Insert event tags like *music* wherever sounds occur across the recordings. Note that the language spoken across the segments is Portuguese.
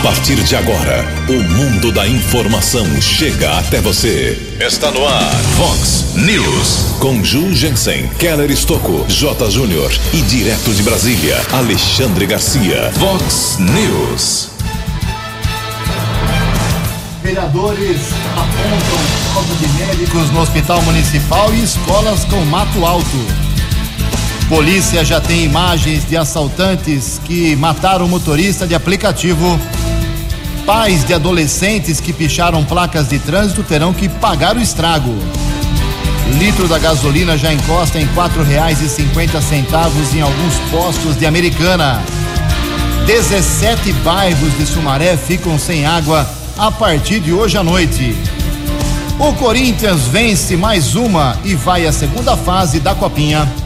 A partir de agora, o mundo da informação chega até você. Está no ar, Fox News. Com Ju Jensen, Keller Estocco, J. Júnior e direto de Brasília, Alexandre Garcia. Fox News. Vereadores apontam falta de médicos no hospital municipal e escolas com mato alto. Polícia já tem imagens de assaltantes que mataram motorista de aplicativo. Pais de adolescentes que picharam placas de trânsito terão que pagar o estrago. Litro da gasolina já encosta em quatro reais e cinquenta centavos em alguns postos de Americana. 17 bairros de Sumaré ficam sem água a partir de hoje à noite. O Corinthians vence mais uma e vai à segunda fase da Copinha.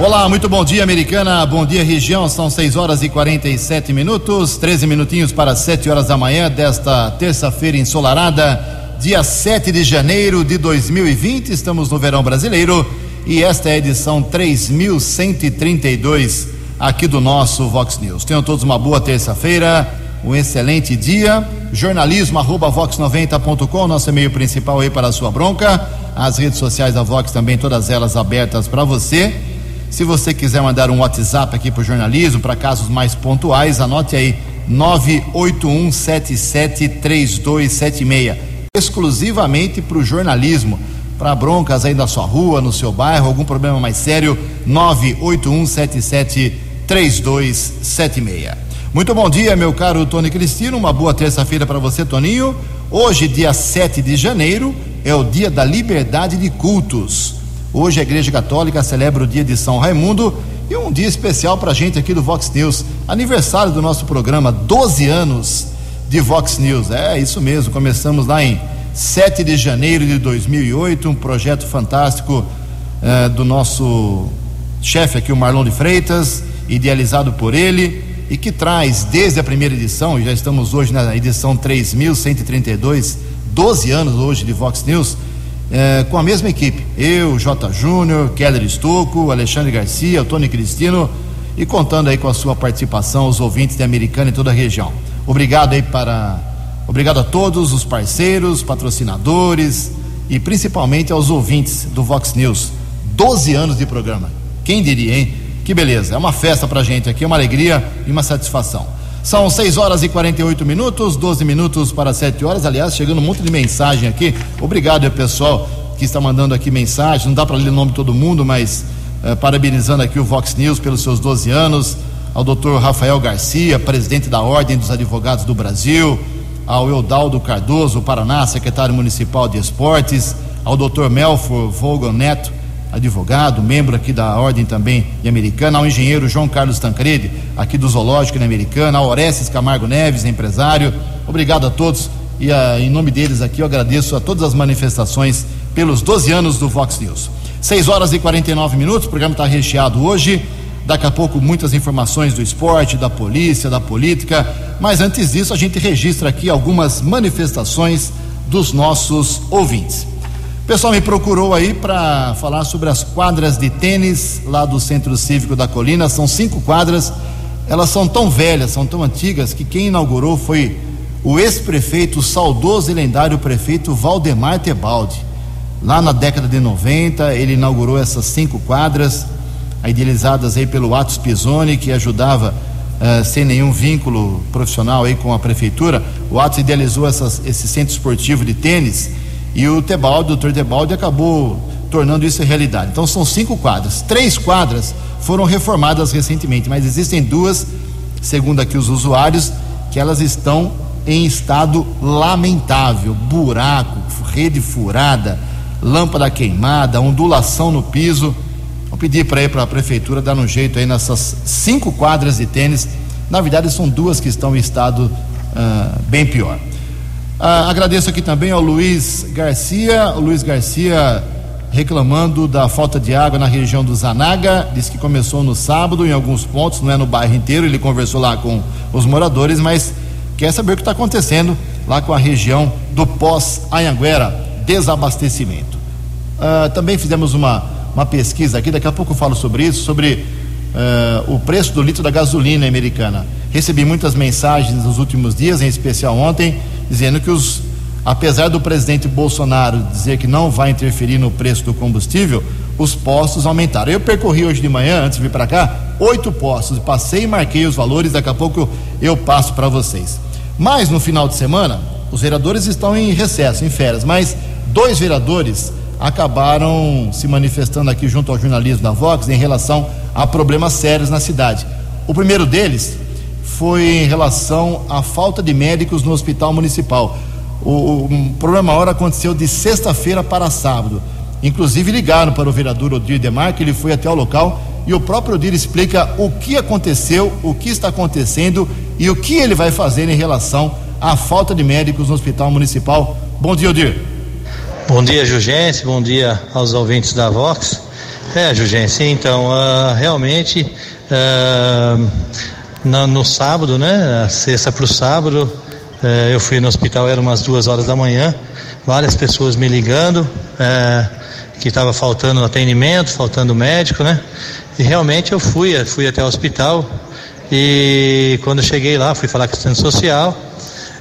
Olá, muito bom dia, Americana. Bom dia, região. São 6 horas e 47 minutos, 13 minutinhos para 7 horas da manhã desta terça-feira ensolarada, dia 7 de janeiro de 2020. Estamos no verão brasileiro e esta é a edição 3132 aqui do nosso Vox News. Tenham todos uma boa terça-feira, um excelente dia. Jornalismo arroba vox90.com, nosso e-mail principal aí para a sua bronca. As redes sociais da Vox também, todas elas abertas para você. Se você quiser mandar um WhatsApp aqui para o jornalismo, para casos mais pontuais, anote aí 981773276. Exclusivamente para o jornalismo. Para broncas aí da sua rua, no seu bairro, algum problema mais sério, 981773276. Muito bom dia, meu caro Tony Cristino. Uma boa terça-feira para você, Toninho. Hoje, dia 7 de janeiro, é o dia da liberdade de cultos. Hoje a Igreja Católica celebra o dia de São Raimundo e um dia especial para a gente aqui do Vox News. Aniversário do nosso programa, 12 anos de Vox News. É isso mesmo, começamos lá em 7 de janeiro de 2008, um projeto fantástico eh, do nosso chefe aqui, o Marlon de Freitas, idealizado por ele e que traz desde a primeira edição, e já estamos hoje na edição 3132, 12 anos hoje de Vox News é, com a mesma equipe. Eu. Júnior, Keller Estocco, Alexandre Garcia, Tony Cristino e contando aí com a sua participação, os ouvintes de Americana e toda a região. Obrigado aí para. Obrigado a todos os parceiros, patrocinadores e principalmente aos ouvintes do Vox News. 12 anos de programa. Quem diria, hein? Que beleza. É uma festa pra gente aqui, uma alegria e uma satisfação. São 6 horas e 48 minutos, 12 minutos para 7 horas. Aliás, chegando um monte de mensagem aqui. Obrigado ao pessoal que está mandando aqui mensagem. Não dá para ler o nome de todo mundo, mas eh, parabenizando aqui o Vox News pelos seus 12 anos. Ao doutor Rafael Garcia, presidente da Ordem dos Advogados do Brasil. Ao Eudaldo Cardoso, Paraná, secretário municipal de Esportes. Ao doutor Melfor Vogel Neto, advogado, membro aqui da Ordem também de Americana, ao engenheiro João Carlos Tancredi, aqui do Zoológico na Americana, ao Orestes Camargo Neves, empresário. Obrigado a todos e a, ah, em nome deles aqui eu agradeço a todas as manifestações pelos 12 anos do Vox News. 6 horas e 49 minutos, o programa está recheado hoje. Daqui a pouco muitas informações do esporte, da polícia, da política, mas antes disso a gente registra aqui algumas manifestações dos nossos ouvintes pessoal me procurou aí para falar sobre as quadras de tênis lá do Centro Cívico da Colina. São cinco quadras. Elas são tão velhas, são tão antigas, que quem inaugurou foi o ex-prefeito, saudoso e lendário prefeito Valdemar Tebaldi. Lá na década de 90, ele inaugurou essas cinco quadras, idealizadas aí pelo Atos Pisoni, que ajudava uh, sem nenhum vínculo profissional aí com a prefeitura. O Atos idealizou essas, esse centro esportivo de tênis e o Tebaldi, o doutor Tebaldi, acabou tornando isso realidade. Então são cinco quadras. Três quadras foram reformadas recentemente, mas existem duas, segundo aqui os usuários, que elas estão em estado lamentável: buraco, rede furada, lâmpada queimada, ondulação no piso. Vou pedir para ir para a prefeitura dar um jeito aí nessas cinco quadras de tênis. Na verdade, são duas que estão em estado uh, bem pior. Ah, agradeço aqui também ao Luiz Garcia. O Luiz Garcia reclamando da falta de água na região do Zanaga. Diz que começou no sábado em alguns pontos, não é no bairro inteiro. Ele conversou lá com os moradores, mas quer saber o que está acontecendo lá com a região do pós-Anhanguera, desabastecimento. Ah, também fizemos uma, uma pesquisa aqui, daqui a pouco eu falo sobre isso, sobre uh, o preço do litro da gasolina americana. Recebi muitas mensagens nos últimos dias, em especial ontem, dizendo que os, apesar do presidente Bolsonaro dizer que não vai interferir no preço do combustível, os postos aumentaram. Eu percorri hoje de manhã, antes de vir para cá, oito postos, passei e marquei os valores, daqui a pouco eu passo para vocês. Mas no final de semana, os vereadores estão em recesso, em férias, mas dois vereadores acabaram se manifestando aqui junto ao jornalismo da Vox em relação a problemas sérios na cidade. O primeiro deles foi em relação à falta de médicos no hospital municipal. O, o problema maior aconteceu de sexta-feira para sábado. Inclusive ligaram para o vereador Odir Demar, que ele foi até o local e o próprio Odir explica o que aconteceu, o que está acontecendo e o que ele vai fazer em relação à falta de médicos no hospital municipal. Bom dia, Odir. Bom dia, Jugência. Bom dia aos ouvintes da Vox. É, Jugência, então, uh, realmente, uh, no, no, sábado, né, sexta para o sábado, uh, eu fui no hospital, era umas duas horas da manhã, várias pessoas me ligando, que estava faltando atendimento, faltando médico, né, e realmente eu fui, fui até o hospital, e quando cheguei lá, fui falar com o assistente social,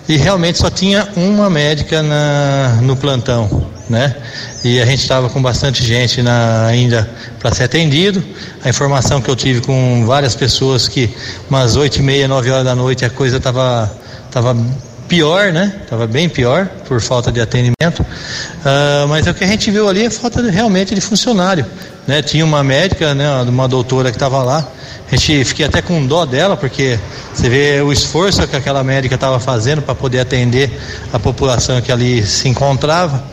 e realmente só tinha uma médica na, no plantão, né? E a gente estava com bastante gente na, ainda para ser atendido. A informação que eu tive com várias pessoas que umas oito e meia, nove horas da noite a coisa estava tava pior, né? Estava bem pior por falta de atendimento. Uh, mas o que a gente viu ali é falta de, realmente de funcionário, né? Tinha uma médica, né? Uma doutora que estava lá a gente fiquei até com dó dela, porque você vê o esforço que aquela médica estava fazendo para poder atender a população que ali se encontrava,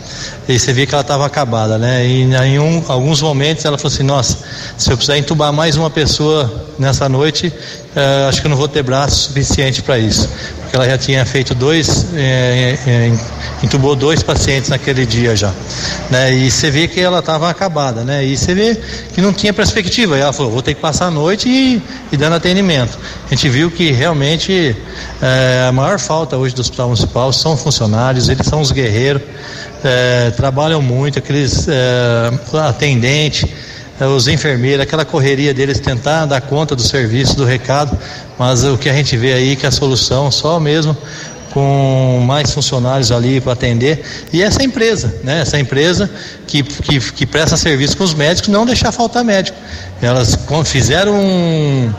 e você vê que ela estava acabada, né? E em um, alguns momentos ela falou assim: Nossa, se eu precisar entubar mais uma pessoa nessa noite, uh, acho que não vou ter braço suficiente para isso. Porque ela já tinha feito dois, é, é, entubou dois pacientes naquele dia já. Né? E você vê que ela estava acabada, né? E você vê que não tinha perspectiva. E ela falou: Vou ter que passar a noite e, e dando atendimento. A gente viu que realmente é, a maior falta hoje do Hospital Municipal são funcionários, eles são os guerreiros, é, trabalham muito, aqueles atendentes os enfermeiros, aquela correria deles tentar dar conta do serviço, do recado, mas o que a gente vê aí que a solução só mesmo com mais funcionários ali para atender e essa empresa, né? Essa empresa que, que, que, presta serviço com os médicos não deixar faltar médico. Elas fizeram um,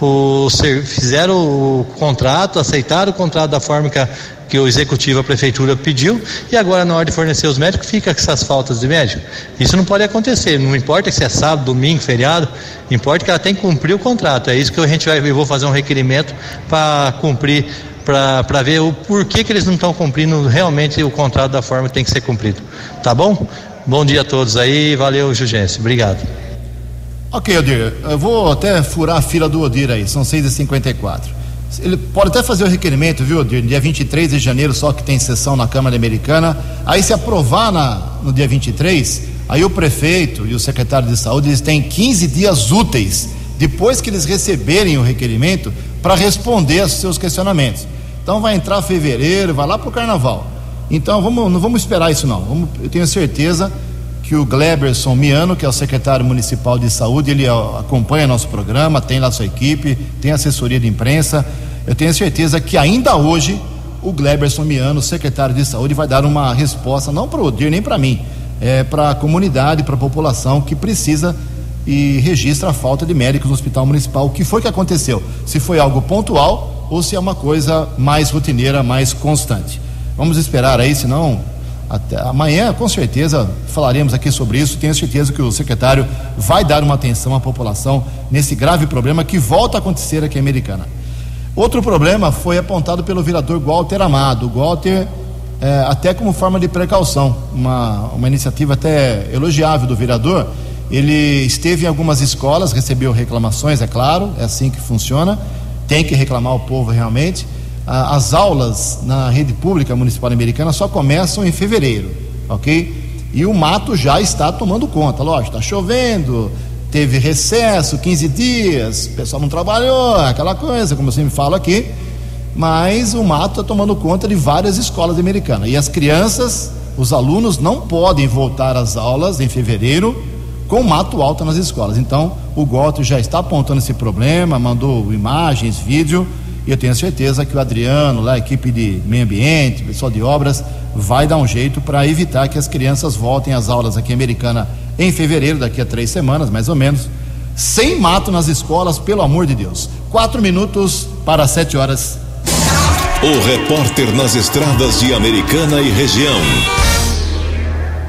o, fizeram o contrato, aceitaram o contrato da forma que a, que o executivo, a prefeitura pediu, e agora na hora de fornecer os médicos fica com essas faltas de médico. Isso não pode acontecer, não importa se é sábado, domingo, feriado, importa que ela tem que cumprir o contrato. É isso que a gente vai, eu vou fazer um requerimento para cumprir, para ver o porquê que eles não estão cumprindo realmente o contrato da forma que tem que ser cumprido. Tá bom? Bom dia a todos aí, valeu, Jugência. Obrigado. Ok, Odir, eu vou até furar a fila do Odir aí, são 6h54. Ele pode até fazer o requerimento, viu, dia 23 de janeiro, só que tem sessão na Câmara Americana. Aí, se aprovar na, no dia 23, aí o prefeito e o secretário de saúde eles têm 15 dias úteis depois que eles receberem o requerimento para responder aos seus questionamentos. Então, vai entrar fevereiro, vai lá para o carnaval. Então, vamos, não vamos esperar isso, não. Vamos, eu tenho certeza que o Gleberson Miano, que é o secretário municipal de saúde, ele acompanha nosso programa, tem lá sua equipe, tem assessoria de imprensa. Eu tenho certeza que ainda hoje o Gleberson Miano, secretário de saúde, vai dar uma resposta, não para o Odir nem para mim, é para a comunidade, para a população que precisa e registra a falta de médicos no hospital municipal. O que foi que aconteceu? Se foi algo pontual ou se é uma coisa mais rotineira, mais constante. Vamos esperar aí, senão até amanhã, com certeza, falaremos aqui sobre isso. Tenho certeza que o secretário vai dar uma atenção à população nesse grave problema que volta a acontecer aqui em Americana. Outro problema foi apontado pelo vereador Walter Amado. Walter, é, até como forma de precaução, uma, uma iniciativa até elogiável do vereador. Ele esteve em algumas escolas, recebeu reclamações, é claro, é assim que funciona. Tem que reclamar o povo realmente as aulas na rede pública municipal americana só começam em fevereiro, ok? E o mato já está tomando conta, lógico, está chovendo, teve recesso, 15 dias, o pessoal não trabalhou, aquela coisa, como eu sempre falo aqui, mas o mato está tomando conta de várias escolas americanas. E as crianças, os alunos não podem voltar às aulas em fevereiro com mato alto nas escolas. Então, o Goto já está apontando esse problema, mandou imagens, vídeo, e eu tenho certeza que o Adriano, lá, a equipe de meio ambiente, pessoal de obras, vai dar um jeito para evitar que as crianças voltem às aulas aqui em Americana em fevereiro, daqui a três semanas, mais ou menos, sem mato nas escolas, pelo amor de Deus. Quatro minutos para sete horas. O repórter nas estradas de Americana e região.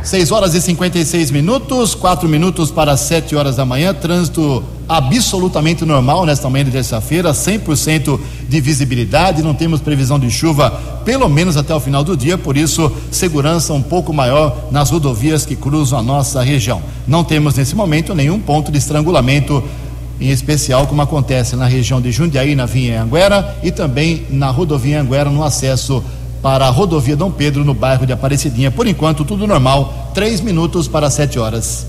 6 horas e 56 minutos, 4 minutos para 7 horas da manhã. Trânsito absolutamente normal nesta manhã de terça-feira, 100% de visibilidade. Não temos previsão de chuva, pelo menos até o final do dia, por isso, segurança um pouco maior nas rodovias que cruzam a nossa região. Não temos nesse momento nenhum ponto de estrangulamento em especial como acontece na região de Jundiaí, na Vinha Anguera e também na rodovia Anguera no acesso para a rodovia Dom Pedro, no bairro de Aparecidinha. Por enquanto, tudo normal. Três minutos para sete horas.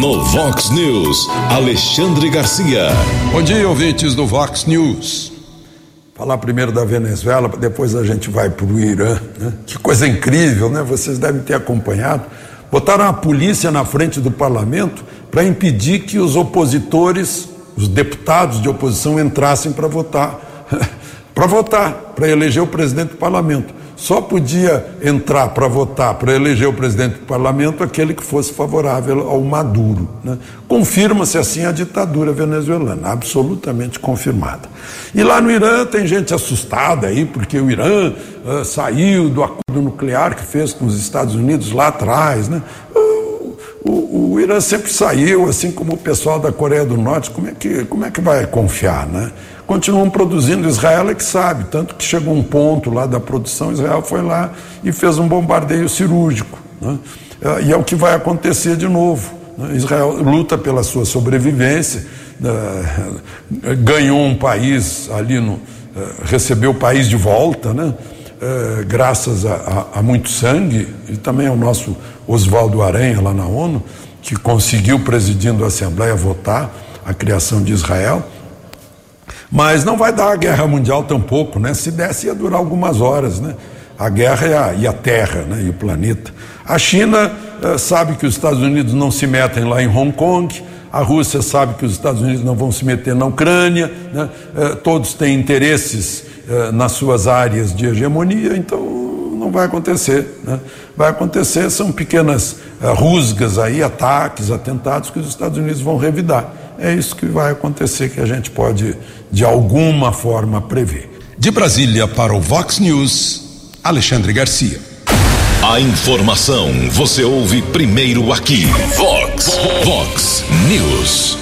No Vox News, Alexandre Garcia. Bom dia, ouvintes do Vox News. Falar primeiro da Venezuela, depois a gente vai para o Irã. Né? Que coisa incrível, né? Vocês devem ter acompanhado. Botaram a polícia na frente do parlamento para impedir que os opositores, os deputados de oposição, entrassem para votar. *laughs* para votar, para eleger o presidente do parlamento. Só podia entrar para votar, para eleger o presidente do parlamento, aquele que fosse favorável ao Maduro. Né? Confirma-se assim a ditadura venezuelana, absolutamente confirmada. E lá no Irã tem gente assustada aí, porque o Irã uh, saiu do acordo nuclear que fez com os Estados Unidos lá atrás. Né? O, o, Irã sempre saiu, assim como o pessoal da Coreia do Norte, como é que, como é que vai confiar? Né? Continuam produzindo. Israel é que sabe, tanto que chegou um ponto lá da produção, Israel foi lá e fez um bombardeio cirúrgico. Né? É, e é o que vai acontecer de novo. Né? Israel luta pela sua sobrevivência, né? ganhou um país ali, no, é, recebeu o país de volta, né? É, graças a, a, a, muito sangue, e também ao nosso Oswaldo Aranha lá na ONU, que conseguiu, presidindo a Assembleia, votar a criação de Israel. Mas não vai dar a guerra mundial tampouco, né? Se desse, ia durar algumas horas, né? A guerra e a, e a Terra, né? E o planeta. A China uh, sabe que os Estados Unidos não se metem lá em Hong Kong. A Rússia sabe que os Estados Unidos não vão se meter na Ucrânia. Né? Uh, todos têm interesses uh, nas suas áreas de hegemonia, então não vai acontecer. Né? Vai acontecer, são pequenas rusgas aí, ataques, atentados que os Estados Unidos vão revidar. É isso que vai acontecer que a gente pode, de alguma forma, prever. De Brasília para o Vox News, Alexandre Garcia. A informação você ouve primeiro aqui. Vox, Vox News.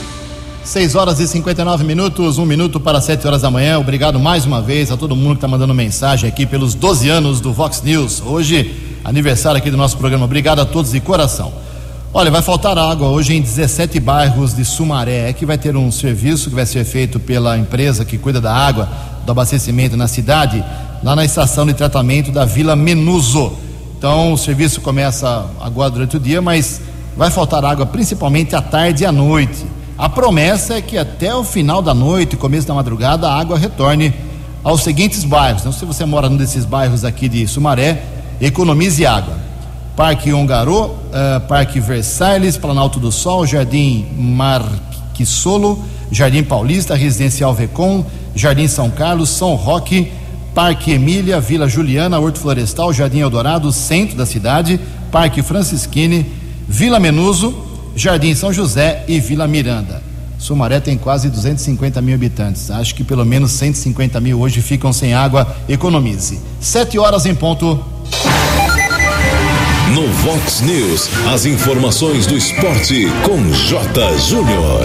6 horas e 59 minutos, um minuto para 7 horas da manhã. Obrigado mais uma vez a todo mundo que está mandando mensagem aqui pelos 12 anos do Vox News. Hoje, aniversário aqui do nosso programa. Obrigado a todos de coração. Olha, vai faltar água hoje em 17 bairros de Sumaré. É que vai ter um serviço que vai ser feito pela empresa que cuida da água, do abastecimento na cidade, lá na estação de tratamento da Vila Menuso. Então, o serviço começa agora durante o dia, mas vai faltar água principalmente à tarde e à noite. A promessa é que até o final da noite, começo da madrugada, a água retorne aos seguintes bairros. Então, se você mora num desses bairros aqui de Sumaré, economize água. Parque Ongarô, uh, Parque Versalhes, Planalto do Sol, Jardim Marquisolo, Jardim Paulista, Residencial Vecom, Jardim São Carlos, São Roque, Parque Emília, Vila Juliana, Horto Florestal, Jardim Eldorado, centro da cidade, Parque Francisquini, Vila Menuso, Jardim São José e Vila Miranda. Sumaré tem quase 250 mil habitantes. Acho que pelo menos 150 mil hoje ficam sem água. Economize. Sete horas em ponto. No Vox News, as informações do esporte com J. Júnior.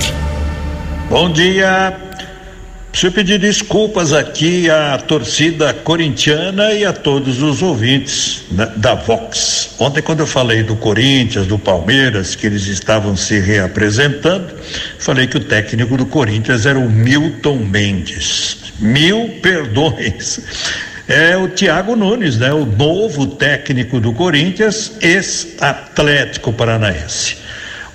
Bom dia. Preciso pedir desculpas aqui à torcida corintiana e a todos os ouvintes da Vox. Ontem, quando eu falei do Corinthians, do Palmeiras, que eles estavam se reapresentando, falei que o técnico do Corinthians era o Milton Mendes. Mil perdões é o Thiago Nunes, né? O novo técnico do Corinthians, ex-Atlético Paranaense.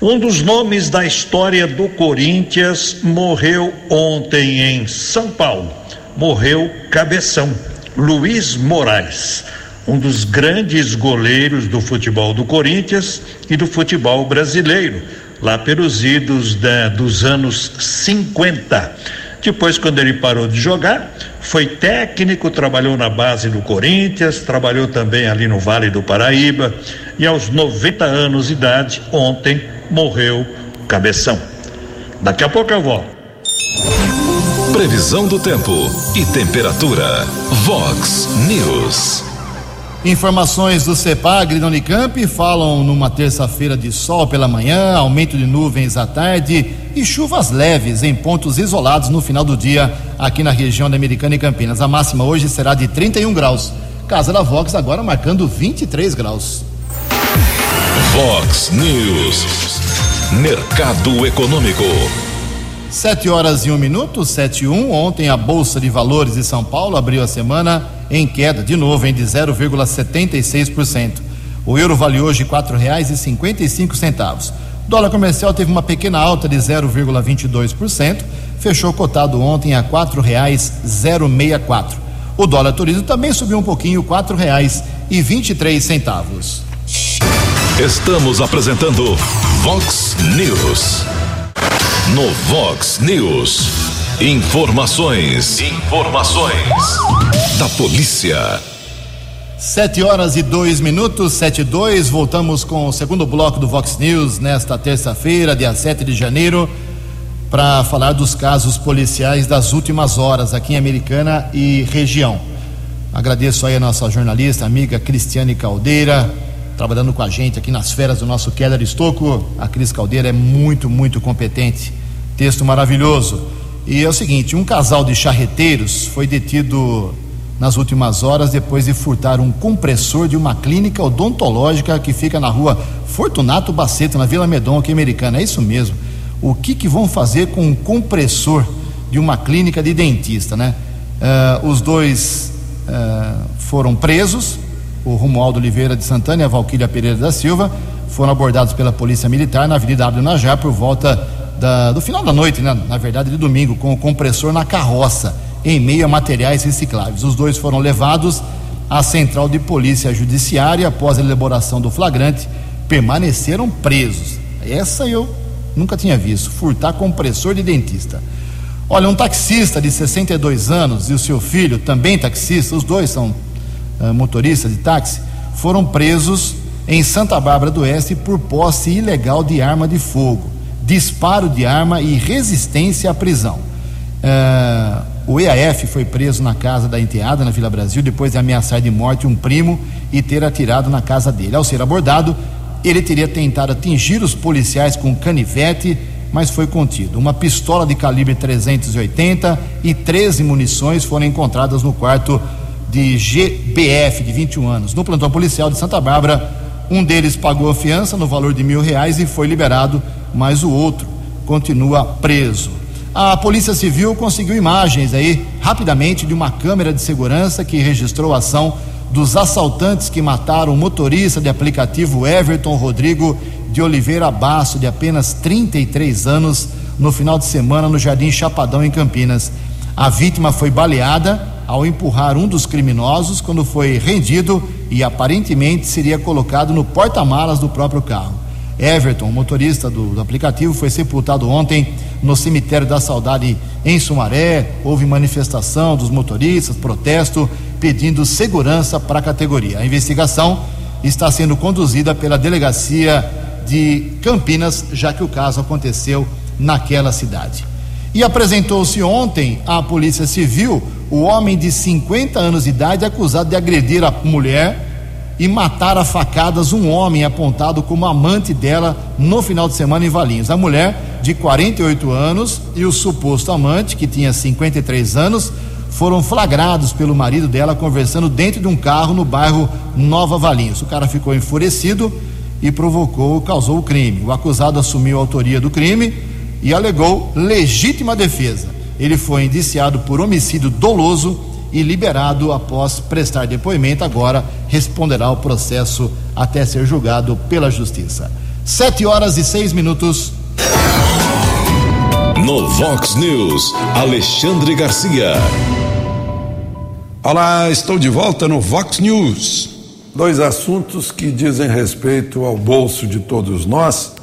Um dos nomes da história do Corinthians morreu ontem em São Paulo. Morreu Cabeção, Luiz Moraes. um dos grandes goleiros do futebol do Corinthians e do futebol brasileiro, lá pelos idos da, dos anos 50. Depois, quando ele parou de jogar, foi técnico, trabalhou na base do Corinthians, trabalhou também ali no Vale do Paraíba e aos 90 anos de idade, ontem, morreu Cabeção. Daqui a pouco eu volto. Previsão do tempo e temperatura. Vox News. Informações do CEPAG da Unicamp falam numa terça-feira de sol pela manhã, aumento de nuvens à tarde e chuvas leves em pontos isolados no final do dia aqui na região da Americana e Campinas. A máxima hoje será de 31 graus. Casa da Vox agora marcando 23 graus. Vox News. Mercado Econômico. Sete horas e um minuto, sete e um. Ontem a Bolsa de Valores de São Paulo abriu a semana em queda, de novo, em de 0,76%. O euro vale hoje cinco centavos. O dólar comercial teve uma pequena alta de 0,22%, fechou cotado ontem a meia quatro. O dólar turismo também subiu um pouquinho, três centavos. Estamos apresentando Vox News. No Vox News. Informações. Informações. Da polícia. Sete horas e dois minutos, sete e dois. Voltamos com o segundo bloco do Vox News nesta terça-feira, dia 7 de janeiro, para falar dos casos policiais das últimas horas aqui em Americana e região. Agradeço aí a nossa jornalista, amiga Cristiane Caldeira, trabalhando com a gente aqui nas feras do nosso Keller Estocco. A Cris Caldeira é muito, muito competente. Texto maravilhoso. E é o seguinte: um casal de charreteiros foi detido nas últimas horas depois de furtar um compressor de uma clínica odontológica que fica na rua Fortunato Baceto, na Vila Medon, aqui americana. É isso mesmo. O que, que vão fazer com um compressor de uma clínica de dentista, né? Uh, os dois uh, foram presos, o Romualdo Oliveira de Santana e a Valquíria Pereira da Silva foram abordados pela Polícia Militar na Avenida Abel Najá por volta da, do final da noite, né? na verdade de domingo, com o compressor na carroça, em meio a materiais recicláveis. Os dois foram levados à Central de Polícia Judiciária após a elaboração do flagrante, permaneceram presos. Essa eu nunca tinha visto, furtar compressor de dentista. Olha, um taxista de 62 anos e o seu filho, também taxista, os dois são uh, motoristas de táxi, foram presos em Santa Bárbara do Oeste por posse ilegal de arma de fogo disparo de arma e resistência à prisão. Uh, o EAF foi preso na casa da enteada, na Vila Brasil, depois de ameaçar de morte um primo e ter atirado na casa dele. Ao ser abordado, ele teria tentado atingir os policiais com canivete, mas foi contido. Uma pistola de calibre 380 e 13 munições foram encontradas no quarto de GBF, de 21 anos, no plantão policial de Santa Bárbara. Um deles pagou a fiança no valor de mil reais e foi liberado mas o outro continua preso. A Polícia Civil conseguiu imagens aí rapidamente de uma câmera de segurança que registrou a ação dos assaltantes que mataram o motorista de aplicativo Everton Rodrigo de Oliveira Basso, de apenas 33 anos, no final de semana no Jardim Chapadão, em Campinas. A vítima foi baleada ao empurrar um dos criminosos quando foi rendido e aparentemente seria colocado no porta-malas do próprio carro. Everton, motorista do, do, aplicativo, foi sepultado ontem no cemitério da Saudade em Sumaré. Houve manifestação dos motoristas, protesto, pedindo segurança para a categoria. A investigação está sendo conduzida pela delegacia de Campinas, já que o caso aconteceu naquela cidade. E apresentou-se ontem à Polícia Civil o homem de 50 anos de idade acusado de agredir a mulher e matar a facadas um homem apontado como amante dela no final de semana em Valinhos. A mulher, de 48 anos, e o suposto amante, que tinha 53 anos, foram flagrados pelo marido dela conversando dentro de um carro no bairro Nova Valinhos. O cara ficou enfurecido e provocou, causou o crime. O acusado assumiu a autoria do crime e alegou legítima defesa. Ele foi indiciado por homicídio doloso e liberado após prestar depoimento. Agora responderá ao processo até ser julgado pela Justiça. Sete horas e seis minutos. No Vox News, Alexandre Garcia. Olá, estou de volta no Vox News. dois assuntos que dizem respeito ao bolso de todos nós.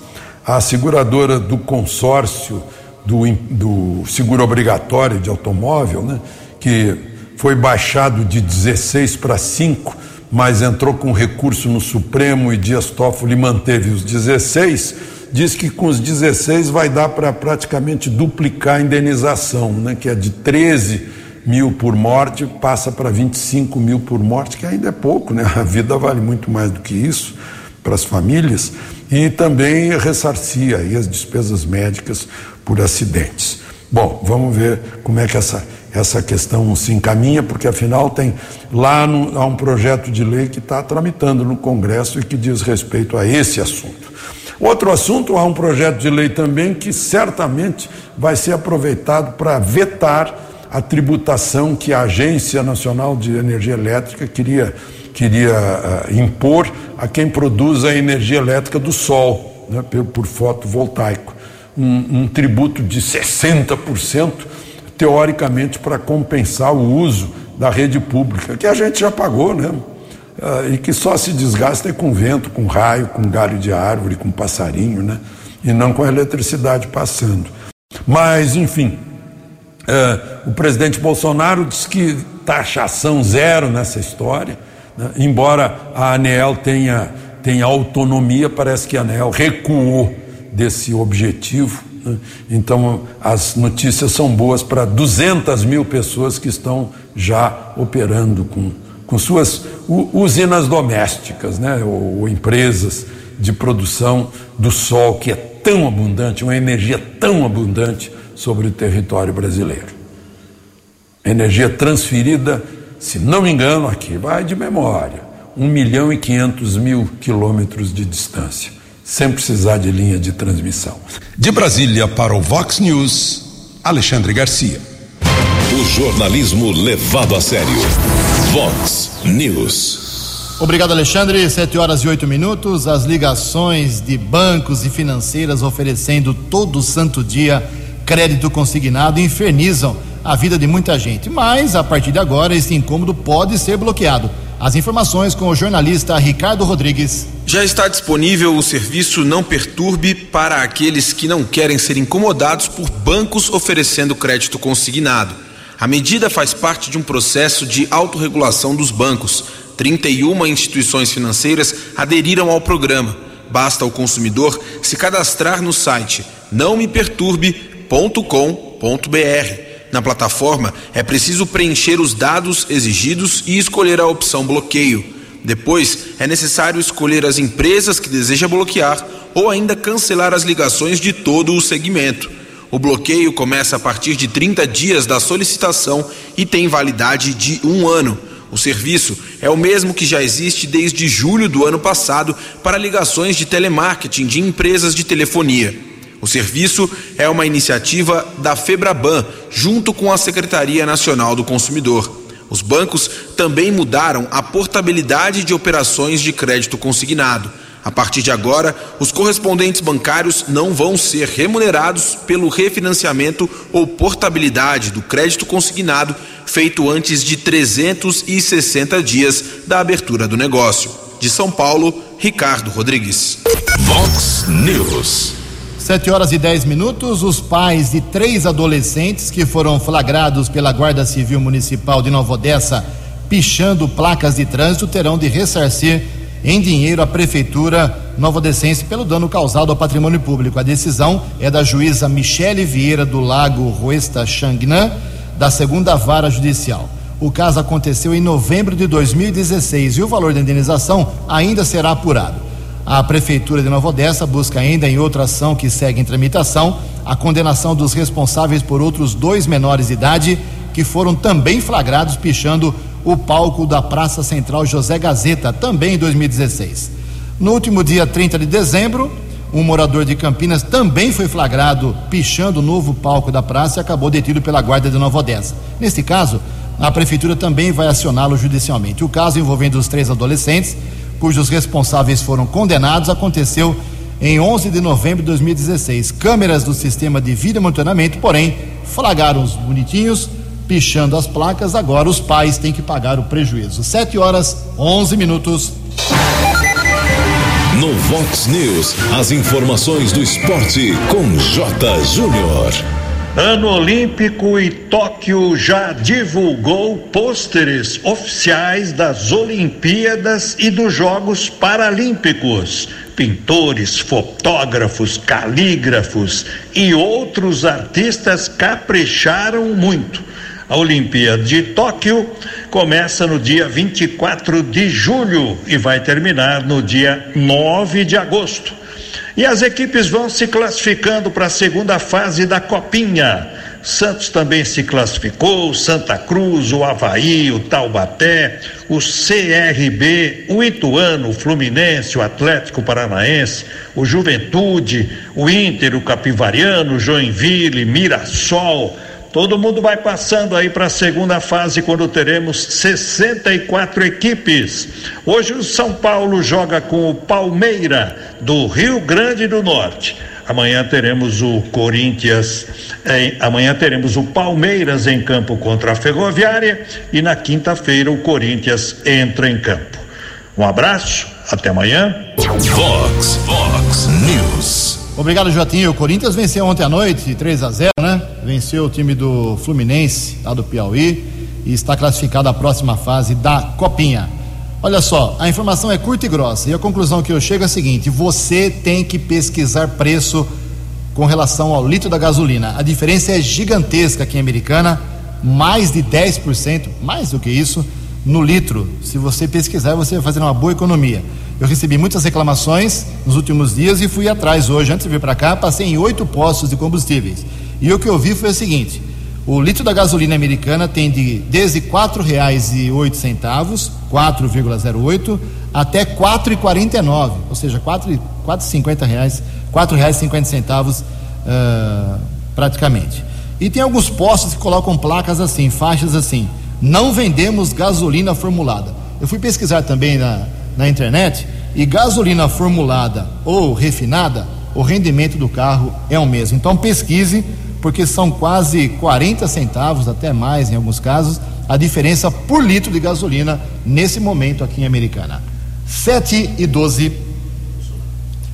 A seguradora do consórcio do, do seguro obrigatório de automóvel, né, que foi baixado de 16 para 5, mas entrou com recurso no Supremo e Dias Toffoli manteve os 16, diz que com os 16 vai dar para praticamente duplicar a indenização, né, que é de 13 mil por morte, passa para 25 mil por morte, que ainda é pouco, né? A vida vale muito mais do que isso para as famílias e também ressarcia as despesas médicas por acidentes. Bom, vamos ver como é que essa, essa questão se encaminha, porque afinal tem lá no, há um projeto de lei que está tramitando no Congresso e que diz respeito a esse assunto. Outro assunto, há um projeto de lei também que certamente vai ser aproveitado para vetar a tributação que a Agência Nacional de Energia Elétrica queria, queria uh, impor a quem produz a energia elétrica do sol, né, por, por fotovoltaico. Um, um tributo de 60%, teoricamente, para compensar o uso da rede pública, que a gente já pagou, né? Uh, e que só se desgasta com vento, com raio, com galho de árvore, com passarinho, né? E não com a eletricidade passando. Mas, enfim, é, o presidente Bolsonaro diz que taxação zero nessa história, né? embora a ANEEL tenha, tenha autonomia, parece que a ANEEL recuou desse objetivo. Né? Então, as notícias são boas para 200 mil pessoas que estão já operando com, com suas usinas domésticas, né? ou, ou empresas de produção do sol, que é tão abundante, uma energia tão abundante sobre o território brasileiro. Energia transferida, se não me engano, aqui vai de memória, 1 milhão e 500 mil quilômetros de distância, sem precisar de linha de transmissão. De Brasília para o Vox News, Alexandre Garcia. O jornalismo levado a sério. Vox News. Obrigado, Alexandre. Sete horas e oito minutos. As ligações de bancos e financeiras oferecendo todo santo dia crédito consignado infernizam a vida de muita gente. Mas, a partir de agora, esse incômodo pode ser bloqueado. As informações com o jornalista Ricardo Rodrigues. Já está disponível o serviço Não Perturbe para aqueles que não querem ser incomodados por bancos oferecendo crédito consignado. A medida faz parte de um processo de autorregulação dos bancos. 31 instituições financeiras aderiram ao programa. Basta o consumidor se cadastrar no site não me perturbe www.com.br. Na plataforma é preciso preencher os dados exigidos e escolher a opção bloqueio. Depois é necessário escolher as empresas que deseja bloquear ou ainda cancelar as ligações de todo o segmento. O bloqueio começa a partir de 30 dias da solicitação e tem validade de um ano. O serviço é o mesmo que já existe desde julho do ano passado para ligações de telemarketing de empresas de telefonia. O serviço é uma iniciativa da Febraban, junto com a Secretaria Nacional do Consumidor. Os bancos também mudaram a portabilidade de operações de crédito consignado. A partir de agora, os correspondentes bancários não vão ser remunerados pelo refinanciamento ou portabilidade do crédito consignado feito antes de 360 dias da abertura do negócio. De São Paulo, Ricardo Rodrigues. Vox News. Sete horas e dez minutos, os pais de três adolescentes que foram flagrados pela Guarda Civil Municipal de Nova Odessa pichando placas de trânsito terão de ressarcir em dinheiro a Prefeitura Nova Odessense pelo dano causado ao patrimônio público. A decisão é da juíza Michele Vieira do Lago Ruesta Xangnan, da segunda vara judicial. O caso aconteceu em novembro de 2016 e o valor da indenização ainda será apurado. A Prefeitura de Nova Odessa busca ainda em outra ação que segue em tramitação a condenação dos responsáveis por outros dois menores de idade que foram também flagrados pichando o palco da Praça Central José Gazeta, também em 2016. No último dia 30 de dezembro, um morador de Campinas também foi flagrado pichando o novo palco da praça e acabou detido pela Guarda de Nova Odessa. Neste caso, a Prefeitura também vai acioná-lo judicialmente. O caso envolvendo os três adolescentes cujos responsáveis foram condenados, aconteceu em 11 de novembro de 2016. Câmeras do sistema de vídeo monitoramento, porém, flagraram os bonitinhos pichando as placas. Agora os pais têm que pagar o prejuízo. 7 horas 11 minutos. No Vox News, as informações do esporte com J. Júnior. Ano Olímpico e Tóquio já divulgou pôsteres oficiais das Olimpíadas e dos Jogos Paralímpicos. Pintores, fotógrafos, calígrafos e outros artistas capricharam muito. A Olimpíada de Tóquio começa no dia 24 de julho e vai terminar no dia 9 de agosto. E as equipes vão se classificando para a segunda fase da Copinha. Santos também se classificou, Santa Cruz, o Havaí, o Taubaté, o CRB, o Ituano, o Fluminense, o Atlético Paranaense, o Juventude, o Inter, o Capivariano, Joinville, Mirassol, Todo mundo vai passando aí para a segunda fase quando teremos 64 equipes. Hoje o São Paulo joga com o Palmeira do Rio Grande do Norte. Amanhã teremos o Corinthians, amanhã teremos o Palmeiras em campo contra a Ferroviária e na quinta-feira o Corinthians entra em campo. Um abraço, até amanhã. Vox, Vox News. Obrigado, Jotinho. O Corinthians venceu ontem à noite, 3 a 0 né? Venceu o time do Fluminense, lá do Piauí, e está classificado à próxima fase da Copinha. Olha só, a informação é curta e grossa, e a conclusão que eu chego é a seguinte: você tem que pesquisar preço com relação ao litro da gasolina. A diferença é gigantesca aqui em Americana, mais de 10%, mais do que isso, no litro. Se você pesquisar, você vai fazer uma boa economia. Eu recebi muitas reclamações nos últimos dias e fui atrás hoje, antes de vir para cá, passei em oito postos de combustíveis. E o que eu vi foi o seguinte: o litro da gasolina americana tem de desde R$ 4,08, 4,08 até R$ 4,49, ou seja, 4,50 reais, R$ 4,50 centavos uh, praticamente. E tem alguns postos que colocam placas assim, faixas assim: não vendemos gasolina formulada. Eu fui pesquisar também na, na internet e gasolina formulada ou refinada, o rendimento do carro é o mesmo. Então pesquise, porque são quase 40 centavos, até mais em alguns casos, a diferença por litro de gasolina nesse momento aqui em Americana. 7 e 12.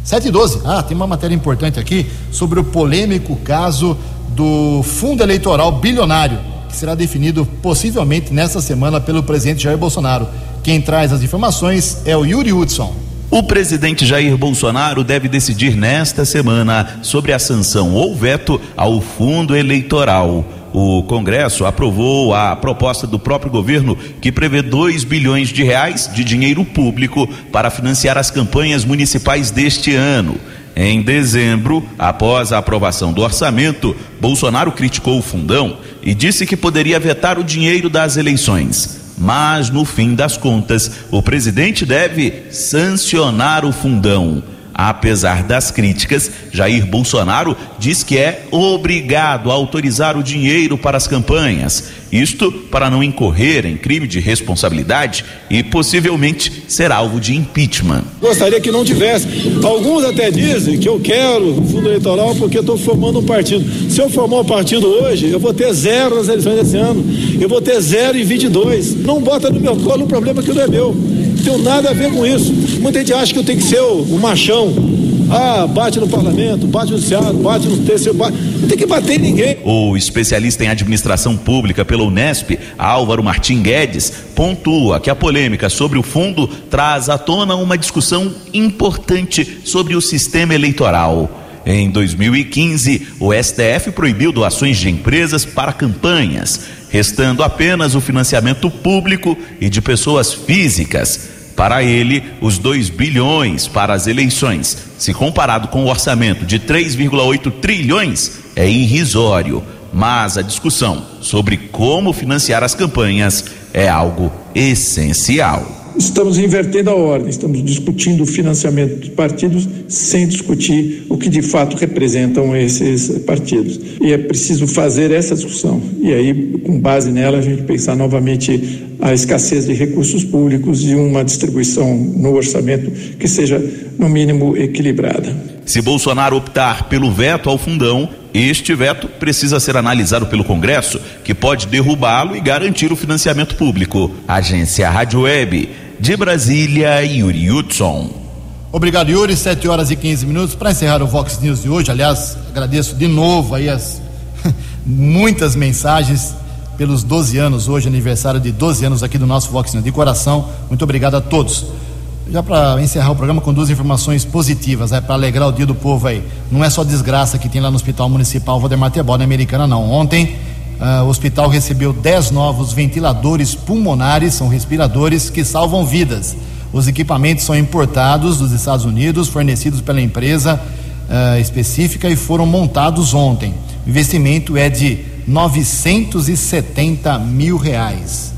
7 e 12. Ah, tem uma matéria importante aqui sobre o polêmico caso do fundo eleitoral bilionário, que será definido possivelmente nesta semana pelo presidente Jair Bolsonaro. Quem traz as informações é o Yuri Hudson. O presidente Jair Bolsonaro deve decidir nesta semana sobre a sanção ou veto ao fundo eleitoral. O Congresso aprovou a proposta do próprio governo que prevê 2 bilhões de reais de dinheiro público para financiar as campanhas municipais deste ano. Em dezembro, após a aprovação do orçamento, Bolsonaro criticou o fundão e disse que poderia vetar o dinheiro das eleições mas no fim das contas, o presidente deve sancionar o fundão. Apesar das críticas, Jair Bolsonaro diz que é obrigado a autorizar o dinheiro para as campanhas. Isto para não incorrer em crime de responsabilidade e possivelmente ser alvo de impeachment. Gostaria que não tivesse. Alguns até dizem que eu quero o fundo eleitoral porque estou formando um partido. Se eu formar um partido hoje, eu vou ter zero nas eleições desse ano. Eu vou ter zero em 22. Não bota no meu colo um problema que não é meu. Não tenho nada a ver com isso. Muita gente acha que eu tenho que ser o, o machão. Ah, bate no parlamento, bate no Senado, bate no terceiro, bate. Não tem que bater em ninguém. O especialista em administração pública pela Unesp, Álvaro Martim Guedes, pontua que a polêmica sobre o fundo traz à tona uma discussão importante sobre o sistema eleitoral. Em 2015, o STF proibiu doações de empresas para campanhas, restando apenas o financiamento público e de pessoas físicas. Para ele, os 2 bilhões para as eleições, se comparado com o orçamento de 3,8 trilhões, é irrisório. Mas a discussão sobre como financiar as campanhas é algo essencial estamos invertendo a ordem, estamos discutindo o financiamento dos partidos sem discutir o que de fato representam esses partidos. E é preciso fazer essa discussão. E aí, com base nela, a gente pensar novamente a escassez de recursos públicos e uma distribuição no orçamento que seja, no mínimo, equilibrada. Se Bolsonaro optar pelo veto ao fundão, este veto precisa ser analisado pelo Congresso, que pode derrubá-lo e garantir o financiamento público. Agência Rádio Web. De Brasília, Yuri Hudson. Obrigado, Yuri. 7 horas e 15 minutos. Para encerrar o Vox News de hoje, aliás, agradeço de novo aí as *laughs* muitas mensagens pelos 12 anos, hoje aniversário de 12 anos aqui do nosso Vox News. De coração, muito obrigado a todos. Já para encerrar o programa com duas informações positivas, é para alegrar o dia do povo aí. Não é só desgraça que tem lá no Hospital Municipal Valdemar Tebol, Americana, não. Ontem, uh, o hospital recebeu 10 novos ventiladores pulmonares, são respiradores que salvam vidas. Os equipamentos são importados dos Estados Unidos, fornecidos pela empresa uh, específica e foram montados ontem. O investimento é de 970 mil reais.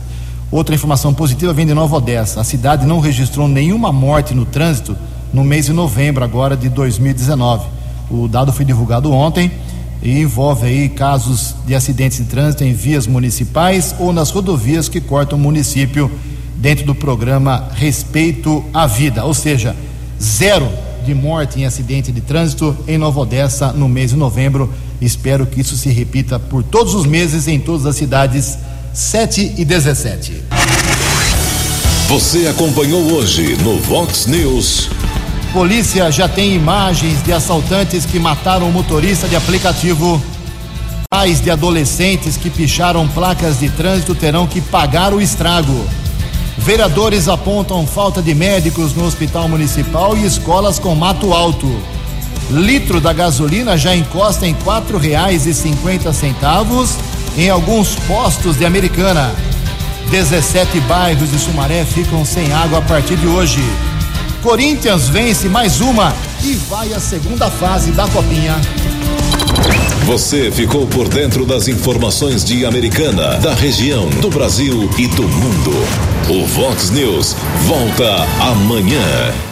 Outra informação positiva vem de Nova Odessa. A cidade não registrou nenhuma morte no trânsito no mês de novembro agora de 2019. O dado foi divulgado ontem e envolve aí casos de acidentes de trânsito em vias municipais ou nas rodovias que cortam o município dentro do programa Respeito à Vida, ou seja, zero de morte em acidente de trânsito em Nova Odessa no mês de novembro. Espero que isso se repita por todos os meses em todas as cidades 7 e 17. Você acompanhou hoje no Vox News. Polícia já tem imagens de assaltantes que mataram o motorista de aplicativo. Pais de adolescentes que picharam placas de trânsito terão que pagar o estrago. Vereadores apontam falta de médicos no hospital municipal e escolas com mato alto. Litro da gasolina já encosta em quatro reais e cinquenta centavos em alguns postos de Americana. 17 bairros de Sumaré ficam sem água a partir de hoje. Corinthians vence mais uma e vai à segunda fase da Copinha. Você ficou por dentro das informações de Americana, da região, do Brasil e do mundo. O Vox News volta amanhã.